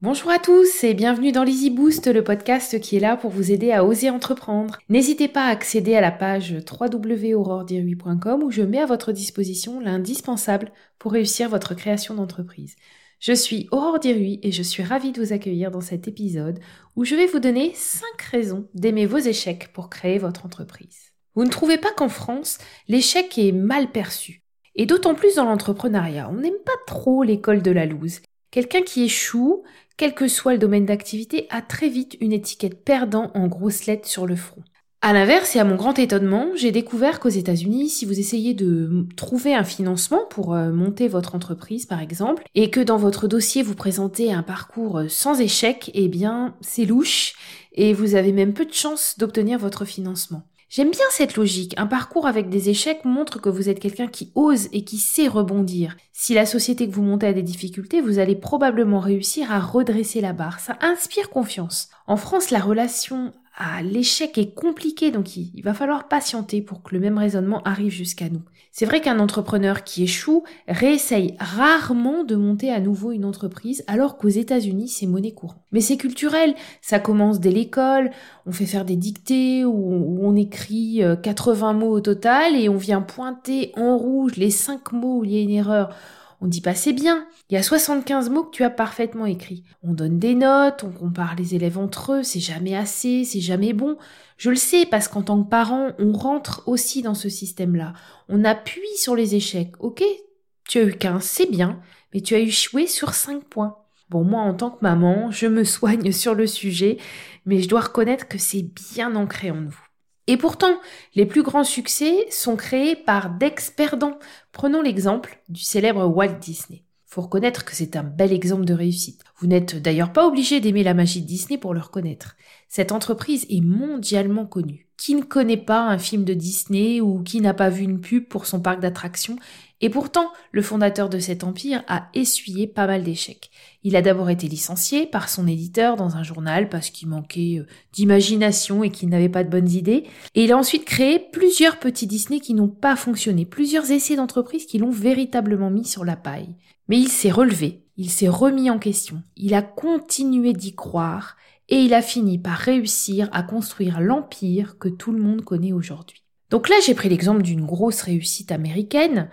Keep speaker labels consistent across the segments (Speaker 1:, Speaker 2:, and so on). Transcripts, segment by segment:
Speaker 1: Bonjour à tous et bienvenue dans l'Easy Boost, le podcast qui est là pour vous aider à oser entreprendre. N'hésitez pas à accéder à la page www.auroredirui.com où je mets à votre disposition l'indispensable pour réussir votre création d'entreprise. Je suis Aurore Dirui et je suis ravie de vous accueillir dans cet épisode où je vais vous donner 5 raisons d'aimer vos échecs pour créer votre entreprise. Vous ne trouvez pas qu'en France, l'échec est mal perçu et d'autant plus dans l'entrepreneuriat. On n'aime pas trop l'école de la loose. Quelqu'un qui échoue, quel que soit le domaine d'activité, a très vite une étiquette perdant en grosses lettres sur le front. À l'inverse, et à mon grand étonnement, j'ai découvert qu'aux États-Unis, si vous essayez de trouver un financement pour euh, monter votre entreprise, par exemple, et que dans votre dossier vous présentez un parcours euh, sans échec, eh bien, c'est louche, et vous avez même peu de chances d'obtenir votre financement. J'aime bien cette logique. Un parcours avec des échecs montre que vous êtes quelqu'un qui ose et qui sait rebondir. Si la société que vous montez a des difficultés, vous allez probablement réussir à redresser la barre. Ça inspire confiance. En France, la relation l'échec est compliquée, donc il, va falloir patienter pour que le même raisonnement arrive jusqu'à nous. C'est vrai qu'un entrepreneur qui échoue réessaye rarement de monter à nouveau une entreprise, alors qu'aux États-Unis, c'est monnaie courante. Mais c'est culturel, ça commence dès l'école, on fait faire des dictées où, on écrit 80 euh, mots au total et on vient pointer en rouge les 5 mots où il y a une erreur. On dit pas c'est bien. Il y a 75 mots que tu as parfaitement écrits. On donne des notes, on compare les élèves entre eux, c'est jamais assez, c'est jamais bon. Je le sais parce qu'en tant que parent, on rentre aussi dans ce système-là. On appuie sur les échecs. Ok, tu as eu 15, c'est bien, mais tu as échoué sur 5 points. Bon, moi, en tant que maman, je me soigne sur le sujet, mais je dois reconnaître que c'est bien ancré en nous. Et pourtant, les plus grands succès sont créés par d'ex-perdants. Prenons l'exemple du célèbre Walt Disney. Faut reconnaître que c'est un bel exemple de réussite. Vous n'êtes d'ailleurs pas obligé d'aimer la magie de Disney pour le reconnaître. Cette entreprise est mondialement connue. Qui ne connaît pas un film de Disney ou qui n'a pas vu une pub pour son parc d'attractions? Et pourtant, le fondateur de cet empire a essuyé pas mal d'échecs. Il a d'abord été licencié par son éditeur dans un journal parce qu'il manquait euh, d'imagination et qu'il n'avait pas de bonnes idées. Et il a ensuite créé plusieurs petits Disney qui n'ont pas fonctionné, plusieurs essais d'entreprise qui l'ont véritablement mis sur la paille. Mais il s'est relevé, il s'est remis en question, il a continué d'y croire et il a fini par réussir à construire l'empire que tout le monde connaît aujourd'hui. Donc là, j'ai pris l'exemple d'une grosse réussite américaine,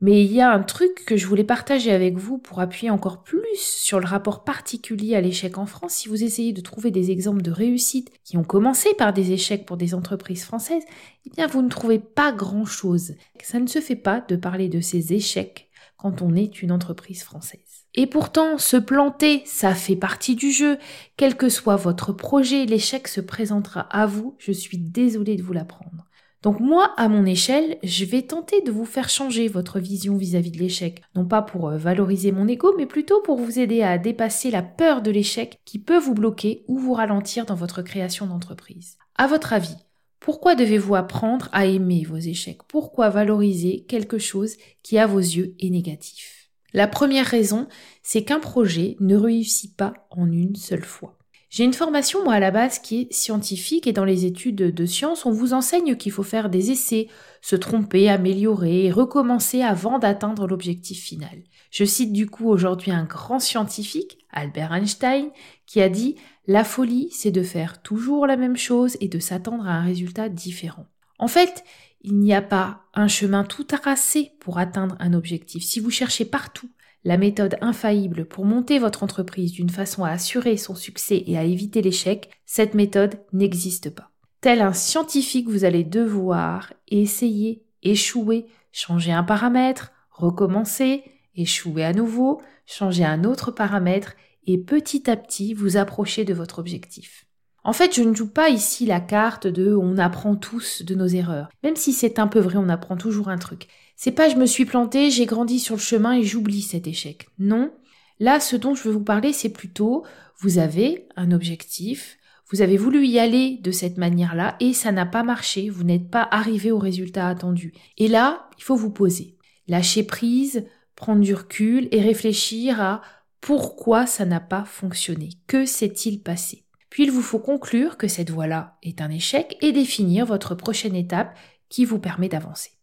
Speaker 1: mais il y a un truc que je voulais partager avec vous pour appuyer encore plus sur le rapport particulier à l'échec en France. Si vous essayez de trouver des exemples de réussite qui ont commencé par des échecs pour des entreprises françaises, eh bien vous ne trouvez pas grand-chose. Ça ne se fait pas de parler de ces échecs quand on est une entreprise française. Et pourtant, se planter, ça fait partie du jeu. Quel que soit votre projet, l'échec se présentera à vous. Je suis désolée de vous l'apprendre. Donc moi, à mon échelle, je vais tenter de vous faire changer votre vision vis-à-vis de l'échec. Non pas pour euh, valoriser mon ego, mais plutôt pour vous aider à dépasser la peur de l'échec qui peut vous bloquer ou vous ralentir dans votre création d'entreprise. À votre avis, pourquoi devez-vous apprendre à aimer vos échecs? Pourquoi valoriser quelque chose qui à vos yeux est négatif? La première raison, c'est qu'un projet ne réussit pas en une seule fois. J'ai une formation, moi, à la base, qui est scientifique et dans les études de sciences, on vous enseigne qu'il faut faire des essais, se tromper, améliorer et recommencer avant d'atteindre l'objectif final. Je cite du coup aujourd'hui un grand scientifique, Albert Einstein, qui a dit La folie, c'est de faire toujours la même chose et de s'attendre à un résultat différent. En fait, il n'y a pas un chemin tout tracé pour atteindre un objectif. Si vous cherchez partout la méthode infaillible pour monter votre entreprise d'une façon à assurer son succès et à éviter l'échec, cette méthode n'existe pas. Tel un scientifique, vous allez devoir essayer, échouer, changer un paramètre, recommencer, échouer à nouveau, changer un autre paramètre et petit à petit vous approcher de votre objectif. En fait, je ne joue pas ici la carte de on apprend tous de nos erreurs. Même si c'est un peu vrai, on apprend toujours un truc. C'est pas je me suis planté, j'ai grandi sur le chemin et j'oublie cet échec. Non. Là, ce dont je veux vous parler, c'est plutôt vous avez un objectif, vous avez voulu y aller de cette manière-là et ça n'a pas marché, vous n'êtes pas arrivé au résultat attendu. Et là, il faut vous poser, lâcher prise, prendre du recul et réfléchir à pourquoi ça n'a pas fonctionné. Que s'est-il passé? Puis il vous faut conclure que cette voie-là est un échec et définir votre prochaine étape qui vous permet d'avancer.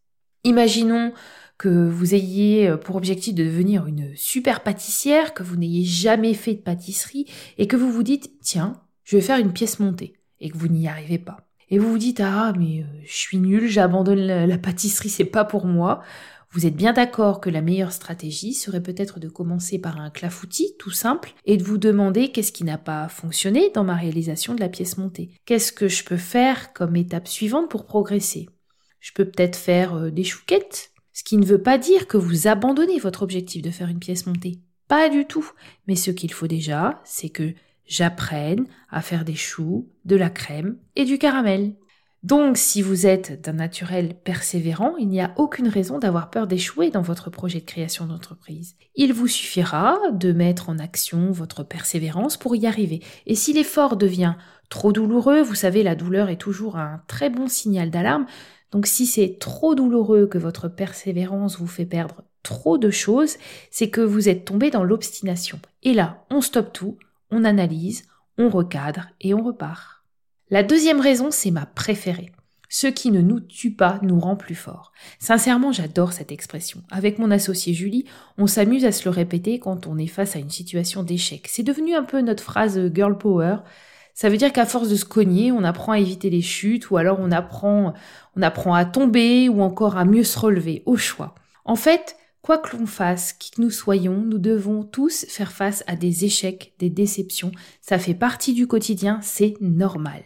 Speaker 1: Imaginons que vous ayez euh, pour objectif de devenir une super pâtissière, que vous n'ayez jamais fait de pâtisserie et que vous vous dites tiens, je vais faire une pièce montée et que vous n'y arrivez pas. Et vous vous dites ah mais euh, je suis nulle, j'abandonne la, la pâtisserie, c'est pas pour moi. Vous êtes bien d'accord que la meilleure stratégie serait peut-être de commencer par un clafoutis tout simple et de vous demander qu'est-ce qui n'a pas fonctionné dans ma réalisation de la pièce montée. Qu'est-ce que je peux faire comme étape suivante pour progresser? Je peux peut-être faire euh, des chouquettes, ce qui ne veut pas dire que vous abandonnez votre objectif de faire une pièce montée. Pas du tout. Mais ce qu'il faut déjà, c'est que j'apprenne à faire des choux, de la crème et du caramel. Donc, si vous êtes d'un naturel persévérant, il n'y a aucune raison d'avoir peur d'échouer dans votre projet de création d'entreprise. Il vous suffira de mettre en action votre persévérance pour y arriver. Et si l'effort devient trop douloureux, vous savez, la douleur est toujours un très bon signal d'alarme. Donc, si c'est trop douloureux que votre persévérance vous fait perdre trop de choses, c'est que vous êtes tombé dans l'obstination. Et là, on stoppe tout, on analyse, on recadre et on repart. La deuxième raison, c'est ma préférée. Ce qui ne nous tue pas nous rend plus forts. Sincèrement, j'adore cette expression. Avec mon associé Julie, on s'amuse à se le répéter quand on est face à une situation d'échec. C'est devenu un peu notre phrase girl power. Ça veut dire qu'à force de se cogner, on apprend à éviter les chutes ou alors on apprend, on apprend à tomber ou encore à mieux se relever, au choix. En fait, quoi que l'on fasse, qui que nous soyons, nous devons tous faire face à des échecs, des déceptions. Ça fait partie du quotidien, c'est normal.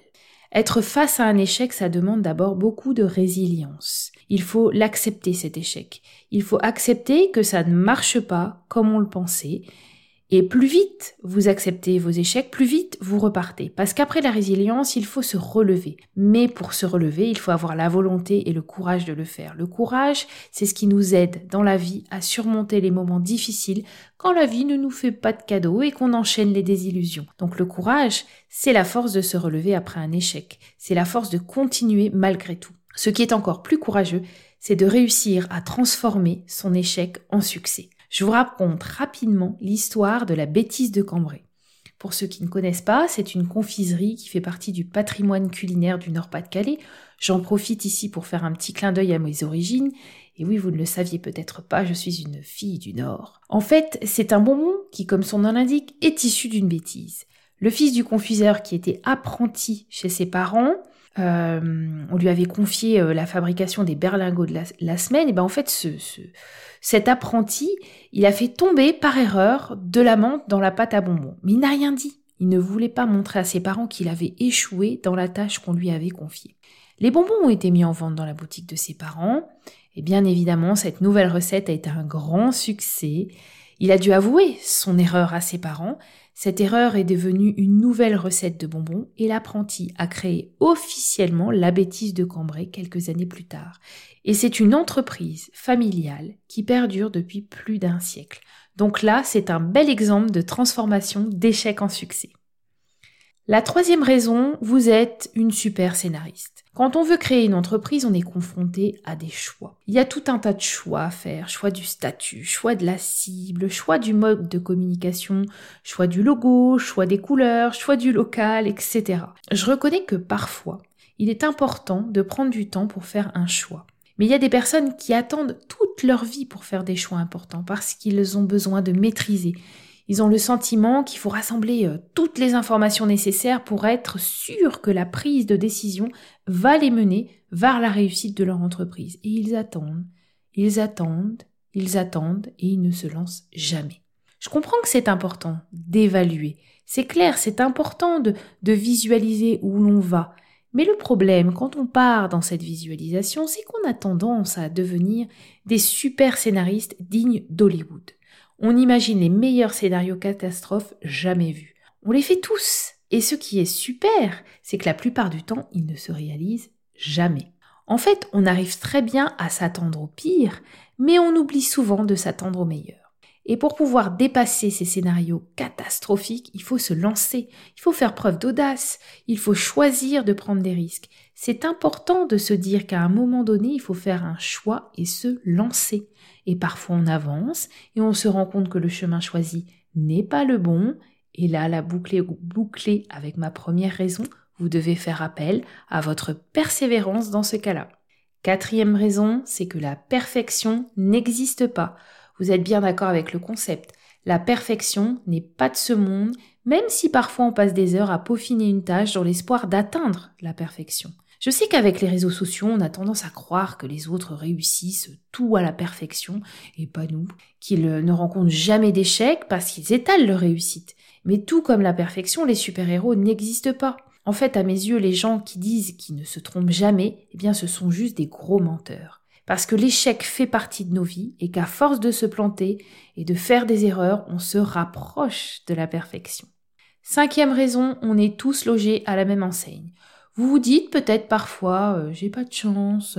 Speaker 1: Être face à un échec, ça demande d'abord beaucoup de résilience. Il faut l'accepter cet échec. Il faut accepter que ça ne marche pas comme on le pensait et plus vite vous acceptez vos échecs, plus vite vous repartez. Parce qu'après la résilience, il faut se relever. Mais pour se relever, il faut avoir la volonté et le courage de le faire. Le courage, c'est ce qui nous aide dans la vie à surmonter les moments difficiles quand la vie ne nous fait pas de cadeaux et qu'on enchaîne les désillusions. Donc le courage, c'est la force de se relever après un échec. C'est la force de continuer malgré tout. Ce qui est encore plus courageux, c'est de réussir à transformer son échec en succès je vous raconte rapidement l'histoire de la bêtise de Cambrai. Pour ceux qui ne connaissent pas, c'est une confiserie qui fait partie du patrimoine culinaire du Nord-Pas-de-Calais. J'en profite ici pour faire un petit clin d'œil à mes origines. Et oui, vous ne le saviez peut-être pas, je suis une fille du Nord. En fait, c'est un bonbon qui, comme son nom l'indique, est issu d'une bêtise. Le fils du confiseur qui était apprenti chez ses parents, euh, on lui avait confié euh, la fabrication des berlingots de la, semaine, et ben en fait, ce, cet apprenti, il a fait tomber par erreur de la menthe dans la pâte à bonbons. Mais il n'a rien dit. Il ne voulait pas montrer à ses parents qu'il avait échoué dans la tâche qu'on lui avait confiée. Les bonbons ont été mis en vente dans la boutique de ses parents, et bien évidemment, cette nouvelle recette a été un grand succès. Il a dû avouer son erreur à ses parents, cette erreur est devenue une nouvelle recette de bonbons et l'apprenti a créé officiellement la bêtise de Cambrai quelques années plus tard. Et c'est une entreprise familiale qui perdure depuis plus d'un siècle. Donc là, c'est un bel exemple de transformation d'échec en succès. La troisième raison, vous êtes une super scénariste. Quand on veut créer une entreprise, on est confronté à des choix. Il y a tout un tas de choix à faire. Choix du statut, choix de la cible, choix du mode de communication, choix du logo, choix des couleurs, choix du local, etc. Je reconnais que parfois, il est important de prendre du temps pour faire un choix. Mais il y a des personnes qui attendent toute leur vie pour faire des choix importants parce qu'ils ont besoin de maîtriser. Ils ont le sentiment qu'il faut rassembler euh, toutes les informations nécessaires pour être sûr que la prise de décision va les mener vers la réussite de leur entreprise. Et ils attendent, ils attendent, ils attendent et ils ne se lancent jamais. Je comprends que c'est important d'évaluer. C'est clair, c'est important de, de visualiser où l'on va. Mais le problème, quand on part dans cette visualisation, c'est qu'on a tendance à devenir des super scénaristes dignes d'Hollywood. On imagine les meilleurs scénarios catastrophes jamais vus. On les fait tous. Et ce qui est super, c'est que la plupart du temps, ils ne se réalisent jamais. En fait, on arrive très bien à s'attendre au pire, mais on oublie souvent de s'attendre au meilleur. Et pour pouvoir dépasser ces scénarios catastrophiques, il faut se lancer, il faut faire preuve d'audace, il faut choisir de prendre des risques. C'est important de se dire qu'à un moment donné, il faut faire un choix et se lancer. Et parfois on avance et on se rend compte que le chemin choisi n'est pas le bon. Et là, la boucle est bouclée avec ma première raison. Vous devez faire appel à votre persévérance dans ce cas-là. Quatrième raison, c'est que la perfection n'existe pas. Vous êtes bien d'accord avec le concept. La perfection n'est pas de ce monde, même si parfois on passe des heures à peaufiner une tâche dans l'espoir d'atteindre la perfection. Je sais qu'avec les réseaux sociaux, on a tendance à croire que les autres réussissent tout à la perfection, et pas nous, qu'ils ne rencontrent jamais d'échecs parce qu'ils étalent leur réussite. Mais tout comme la perfection, les super-héros n'existent pas. En fait, à mes yeux, les gens qui disent qu'ils ne se trompent jamais, eh bien, ce sont juste des gros menteurs. Parce que l'échec fait partie de nos vies et qu'à force de se planter et de faire des erreurs, on se rapproche de la perfection. Cinquième raison, on est tous logés à la même enseigne. Vous vous dites peut-être parfois euh, j'ai pas de chance,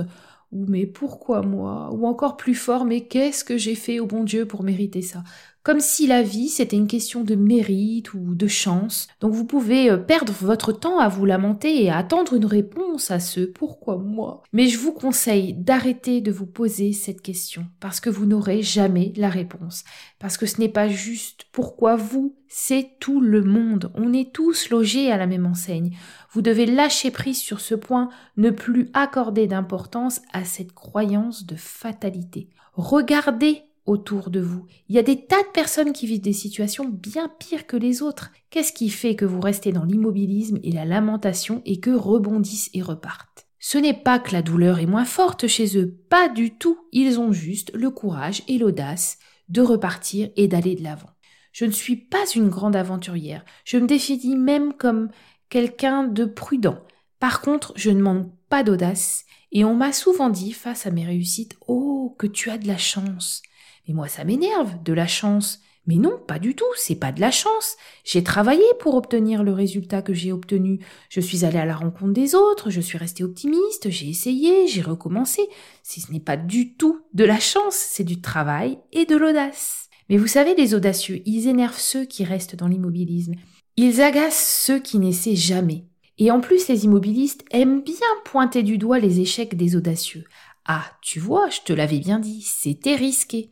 Speaker 1: ou mais pourquoi moi, ou encore plus fort mais qu'est-ce que j'ai fait au bon Dieu pour mériter ça? Comme si la vie c'était une question de mérite ou de chance. Donc vous pouvez euh, perdre votre temps à vous lamenter et à attendre une réponse à ce pourquoi moi? Mais je vous conseille d'arrêter de vous poser cette question parce que vous n'aurez jamais la réponse. Parce que ce n'est pas juste pourquoi vous, c'est tout le monde. On est tous logés à la même enseigne. Vous devez lâcher prise sur ce point, ne plus accorder d'importance à cette croyance de fatalité. Regardez autour de vous. Il y a des tas de personnes qui vivent des situations bien pires que les autres. Qu'est-ce qui fait que vous restez dans l'immobilisme et la lamentation et que rebondissent et repartent? Ce n'est pas que la douleur est moins forte chez eux, pas du tout. Ils ont juste le courage et l'audace de repartir et d'aller de l'avant. Je ne suis pas une grande aventurière. Je me définis même comme quelqu'un de prudent. Par contre, je ne manque pas d'audace et on m'a souvent dit face à mes réussites, oh, que tu as de la chance. Mais moi, ça m'énerve, de la chance. Mais non, pas du tout, c'est pas de la chance. J'ai travaillé pour obtenir le résultat que j'ai obtenu. Je suis allé à la rencontre des autres, je suis resté optimiste, j'ai essayé, j'ai recommencé. Si ce n'est pas du tout de la chance, c'est du travail et de l'audace. Mais vous savez, les audacieux, ils énervent ceux qui restent dans l'immobilisme. Ils agacent ceux qui n'essaient jamais. Et en plus, les immobilistes aiment bien pointer du doigt les échecs des audacieux. Ah, tu vois, je te l'avais bien dit, c'était risqué.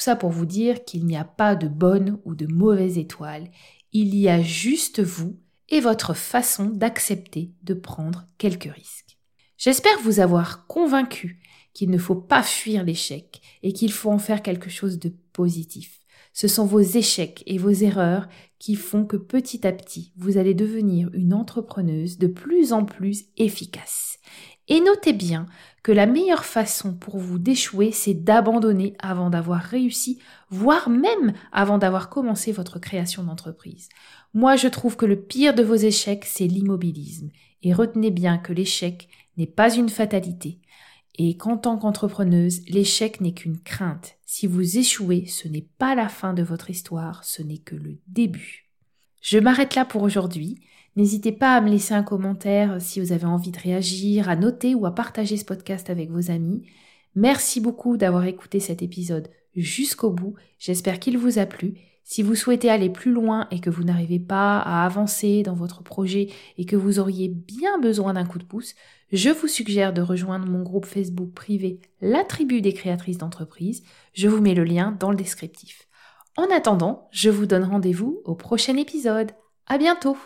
Speaker 1: Tout ça pour vous dire qu'il n'y a pas de bonne ou de mauvaise étoile, il y a juste vous et votre façon d'accepter de prendre quelques risques. J'espère vous avoir convaincu qu'il ne faut pas fuir l'échec et qu'il faut en faire quelque chose de positif. Ce sont vos échecs et vos erreurs qui font que petit à petit, vous allez devenir une entrepreneuse de plus en plus efficace. Et notez bien que la meilleure façon pour vous d'échouer, c'est d'abandonner avant d'avoir réussi, voire même avant d'avoir commencé votre création d'entreprise. Moi, je trouve que le pire de vos échecs, c'est l'immobilisme. Et retenez bien que l'échec n'est pas une fatalité. Et qu'en tant qu'entrepreneuse, l'échec n'est qu'une crainte. Si vous échouez, ce n'est pas la fin de votre histoire, ce n'est que le début. Je m'arrête là pour aujourd'hui. N'hésitez pas à me laisser un commentaire si vous avez envie de réagir, à noter ou à partager ce podcast avec vos amis. Merci beaucoup d'avoir écouté cet épisode jusqu'au bout. J'espère qu'il vous a plu. Si vous souhaitez aller plus loin et que vous n'arrivez pas à avancer dans votre projet et que vous auriez bien besoin d'un coup de pouce, je vous suggère de rejoindre mon groupe Facebook privé La Tribu des créatrices d'entreprise. Je vous mets le lien dans le descriptif. En attendant, je vous donne rendez-vous au prochain épisode. À bientôt!